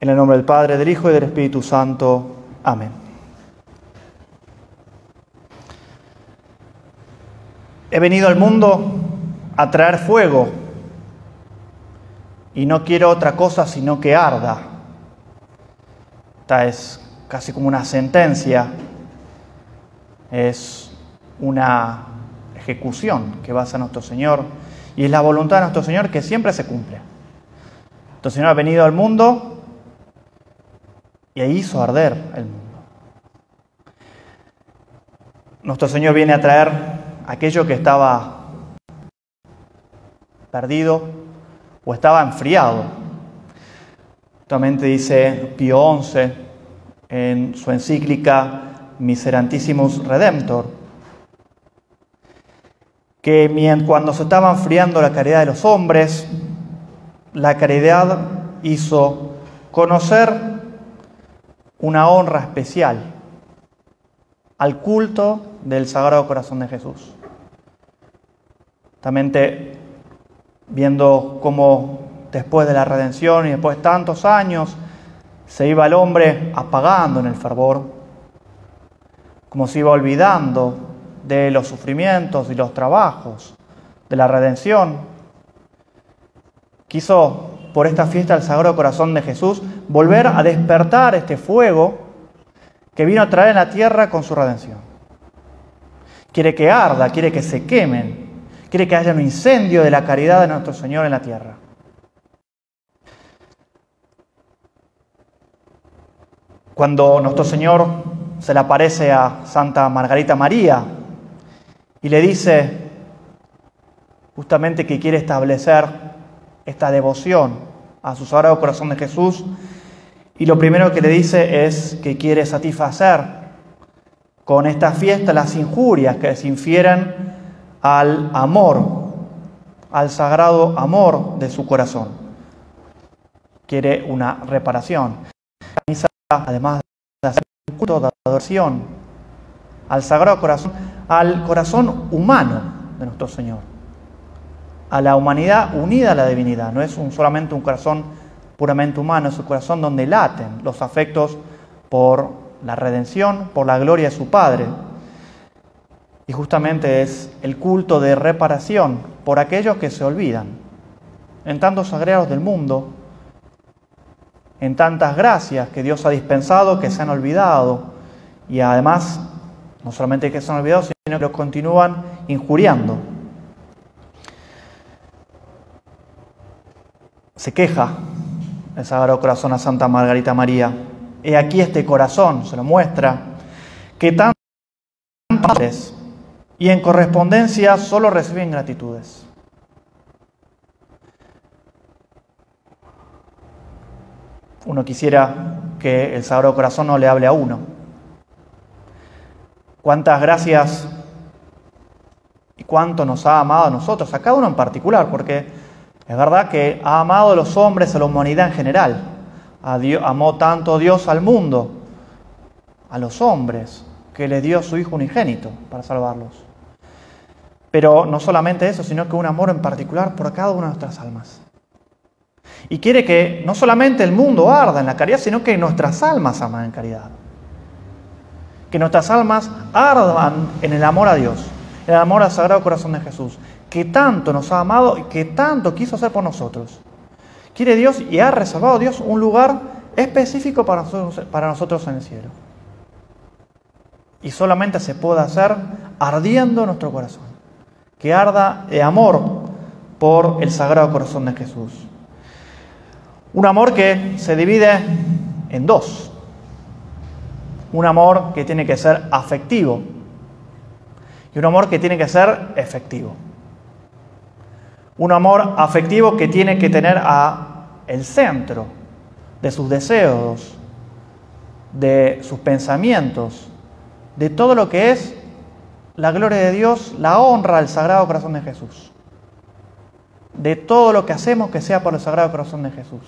En el nombre del Padre, del Hijo y del Espíritu Santo. Amén. He venido al mundo a traer fuego y no quiero otra cosa sino que arda. Esta es casi como una sentencia, es una ejecución que va a hacer nuestro Señor y es la voluntad de nuestro Señor que siempre se cumple. Nuestro Señor ha venido al mundo y hizo arder el mundo. Nuestro Señor viene a traer aquello que estaba perdido o estaba enfriado. Actualmente dice Pío XI en su encíclica Miserantissimus Redemptor, que cuando se estaba enfriando la caridad de los hombres, la caridad hizo conocer una honra especial al culto del Sagrado Corazón de Jesús. También viendo cómo después de la redención y después de tantos años se iba el hombre apagando en el fervor, como se iba olvidando de los sufrimientos y los trabajos de la redención, quiso por esta fiesta del Sagrado Corazón de Jesús volver a despertar este fuego que vino a traer en la tierra con su redención. Quiere que arda, quiere que se quemen, quiere que haya un incendio de la caridad de nuestro Señor en la tierra. Cuando nuestro Señor se le aparece a Santa Margarita María y le dice justamente que quiere establecer esta devoción a su Sagrado Corazón de Jesús, y lo primero que le dice es que quiere satisfacer con esta fiesta las injurias que se infieren al amor, al sagrado amor de su corazón. Quiere una reparación. Además de hacer un culto de adoración al sagrado corazón, al corazón humano de nuestro Señor, a la humanidad unida a la divinidad. No es un, solamente un corazón puramente humano, es su corazón donde laten los afectos por la redención, por la gloria de su Padre. Y justamente es el culto de reparación por aquellos que se olvidan. En tantos sagrados del mundo, en tantas gracias que Dios ha dispensado que se han olvidado y además no solamente que se han olvidado, sino que los continúan injuriando. Se queja el Sagrado Corazón a Santa Margarita María. He aquí este corazón, se lo muestra, que padres y en correspondencia solo reciben gratitudes. Uno quisiera que el Sagrado Corazón no le hable a uno. Cuántas gracias y cuánto nos ha amado a nosotros, a cada uno en particular, porque es verdad que ha amado a los hombres, a la humanidad en general. amó tanto Dios al mundo, a los hombres, que le dio a su Hijo unigénito para salvarlos. Pero no solamente eso, sino que un amor en particular por cada una de nuestras almas. Y quiere que no solamente el mundo arda en la caridad, sino que nuestras almas aman en caridad. Que nuestras almas ardan en el amor a Dios, en el amor al Sagrado Corazón de Jesús que tanto nos ha amado y que tanto quiso hacer por nosotros. Quiere Dios y ha reservado Dios un lugar específico para nosotros, para nosotros en el cielo. Y solamente se puede hacer ardiendo nuestro corazón. Que arda de amor por el Sagrado Corazón de Jesús. Un amor que se divide en dos. Un amor que tiene que ser afectivo y un amor que tiene que ser efectivo. Un amor afectivo que tiene que tener a el centro de sus deseos, de sus pensamientos, de todo lo que es la gloria de Dios, la honra al Sagrado Corazón de Jesús. De todo lo que hacemos que sea por el Sagrado Corazón de Jesús.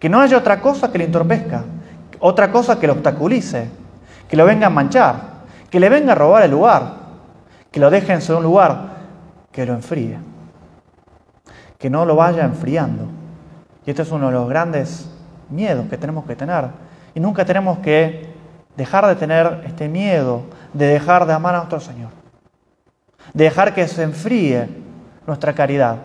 Que no haya otra cosa que le entorpezca, otra cosa que lo obstaculice, que lo venga a manchar, que le venga a robar el lugar, que lo deje en su lugar que lo enfríe, que no lo vaya enfriando, Y este es uno de los grandes miedos que tenemos que tener. Y nunca tenemos que dejar de tener este miedo de dejar de amar a nuestro Señor. De dejar que se enfríe nuestra caridad.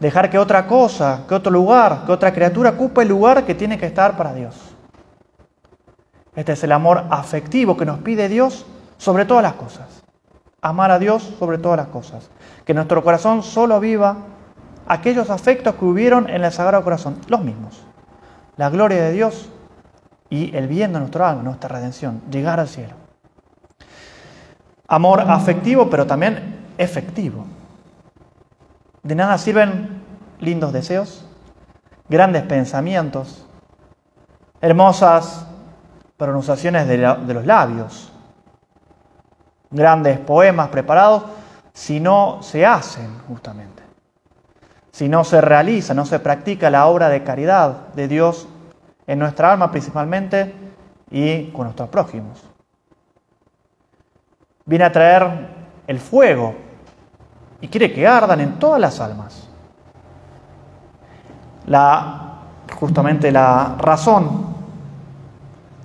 Dejar que otra cosa, que otro lugar, que otra criatura ocupe el lugar que tiene que estar para Dios. Este es el amor afectivo que nos pide Dios sobre todas las cosas. Amar a Dios sobre todas las cosas. Que nuestro corazón solo viva aquellos afectos que hubieron en el Sagrado Corazón, los mismos. La gloria de Dios y el bien de nuestro alma, nuestra redención, llegar al cielo. Amor afectivo, pero también efectivo. De nada sirven lindos deseos, grandes pensamientos, hermosas pronunciaciones de, los labios, grandes poemas preparados, si no se hacen justamente, si no se realiza, no se practica la obra de caridad de Dios en nuestra alma principalmente y con nuestros prójimos. Viene a traer el fuego y quiere que ardan en todas las almas. La, justamente la razón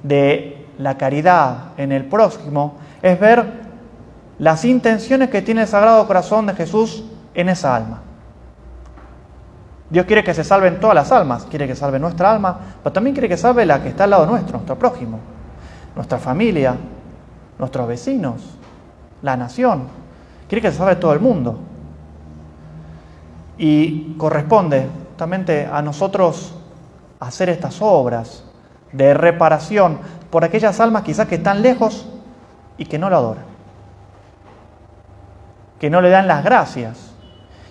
de la caridad en el próximo es ver las intenciones que tiene el Sagrado Corazón de Jesús en esa alma. Dios quiere que se salven todas las almas, quiere que salve nuestra alma, pero también quiere que salve la que está al lado nuestro, nuestro prójimo, nuestra familia, nuestros vecinos, la nación. Quiere que se salve todo el mundo. Y corresponde justamente a nosotros hacer estas obras de reparación por aquellas almas quizás que están lejos y que no lo adoran, que no le dan las gracias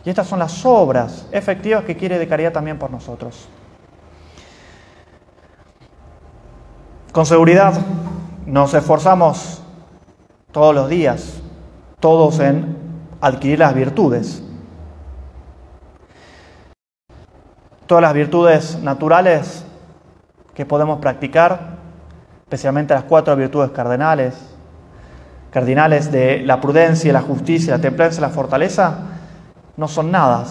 y estas son las obras efectivas que quiere de caridad también por nosotros. Con seguridad nos esforzamos todos los días, todos en adquirir las virtudes. Todas las virtudes naturales que podemos practicar, especialmente las cuatro virtudes cardinales, cardinales de la prudencia, la justicia, la templanza la fortaleza, no son nada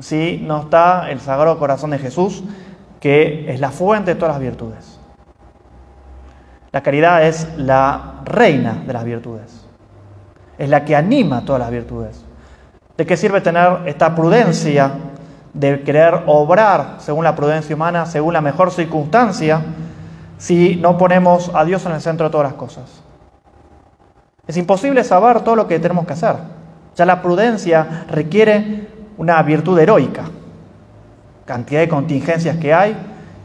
si no está el Sagrado Corazón de Jesús, que es la fuente de todas las virtudes. La caridad es la reina de las virtudes, es la que anima todas las virtudes. ¿De qué sirve tener esta prudencia de querer obrar según la prudencia humana, según la mejor circunstancia, si no ponemos a Dios en el centro de todas las cosas? Es imposible saber todo lo que tenemos que hacer. Ya la prudencia requiere una virtud heroica. Cantidad de contingencias que hay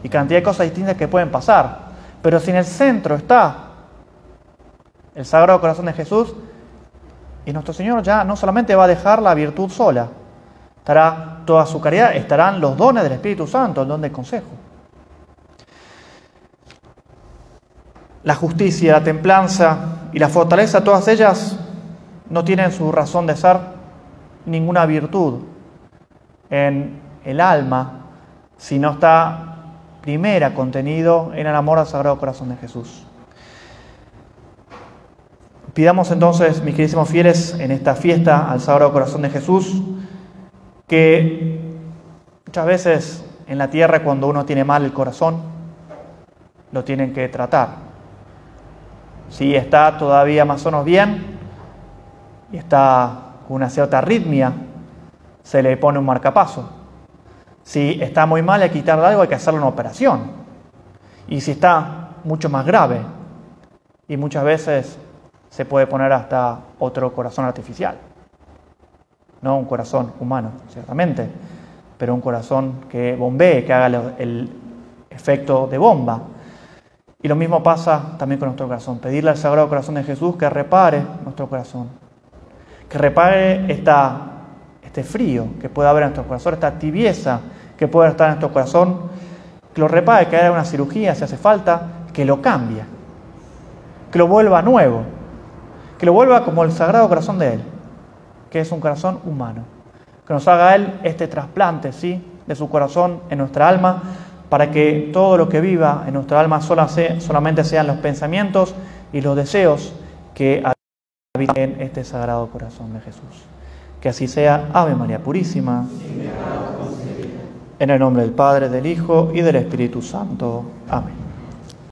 y cantidad de cosas distintas que pueden pasar. Pero si en el centro está el Sagrado Corazón de Jesús, y nuestro Señor ya no solamente va a dejar la virtud sola, estará toda su caridad, estarán los dones del Espíritu Santo, el don del consejo. La justicia, la templanza y la fortaleza, todas ellas no tienen su razón de ser ninguna virtud en el alma si no está primera contenido en el amor al Sagrado Corazón de Jesús. Pidamos entonces, mis queridísimos fieles, en esta fiesta al Sagrado Corazón de Jesús, que muchas veces en la tierra cuando uno tiene mal el corazón, lo tienen que tratar. Si está todavía más o menos bien, y está con una cierta arritmia, se le pone un marcapaso. Si está muy mal, hay que quitarle algo, hay que hacerle una operación. Y si está mucho más grave, y muchas veces se puede poner hasta otro corazón artificial. No un corazón humano, ciertamente, pero un corazón que bombee, que haga el efecto de bomba. Y lo mismo pasa también con nuestro corazón. Pedirle al Sagrado Corazón de Jesús que repare nuestro corazón. Que repare esta, este frío que puede haber en nuestro corazón, esta tibieza que puede estar en nuestro corazón, que lo repare, que haga una cirugía si hace falta, que lo cambie, que lo vuelva nuevo, que lo vuelva como el sagrado corazón de Él, que es un corazón humano, que nos haga Él este trasplante, ¿sí?, de su corazón en nuestra alma, para que todo lo que viva en nuestra alma solamente sean los pensamientos y los deseos que en este sagrado corazón de Jesús. Que así sea, Ave María Purísima. En el nombre del Padre, del Hijo y del Espíritu Santo. Amén.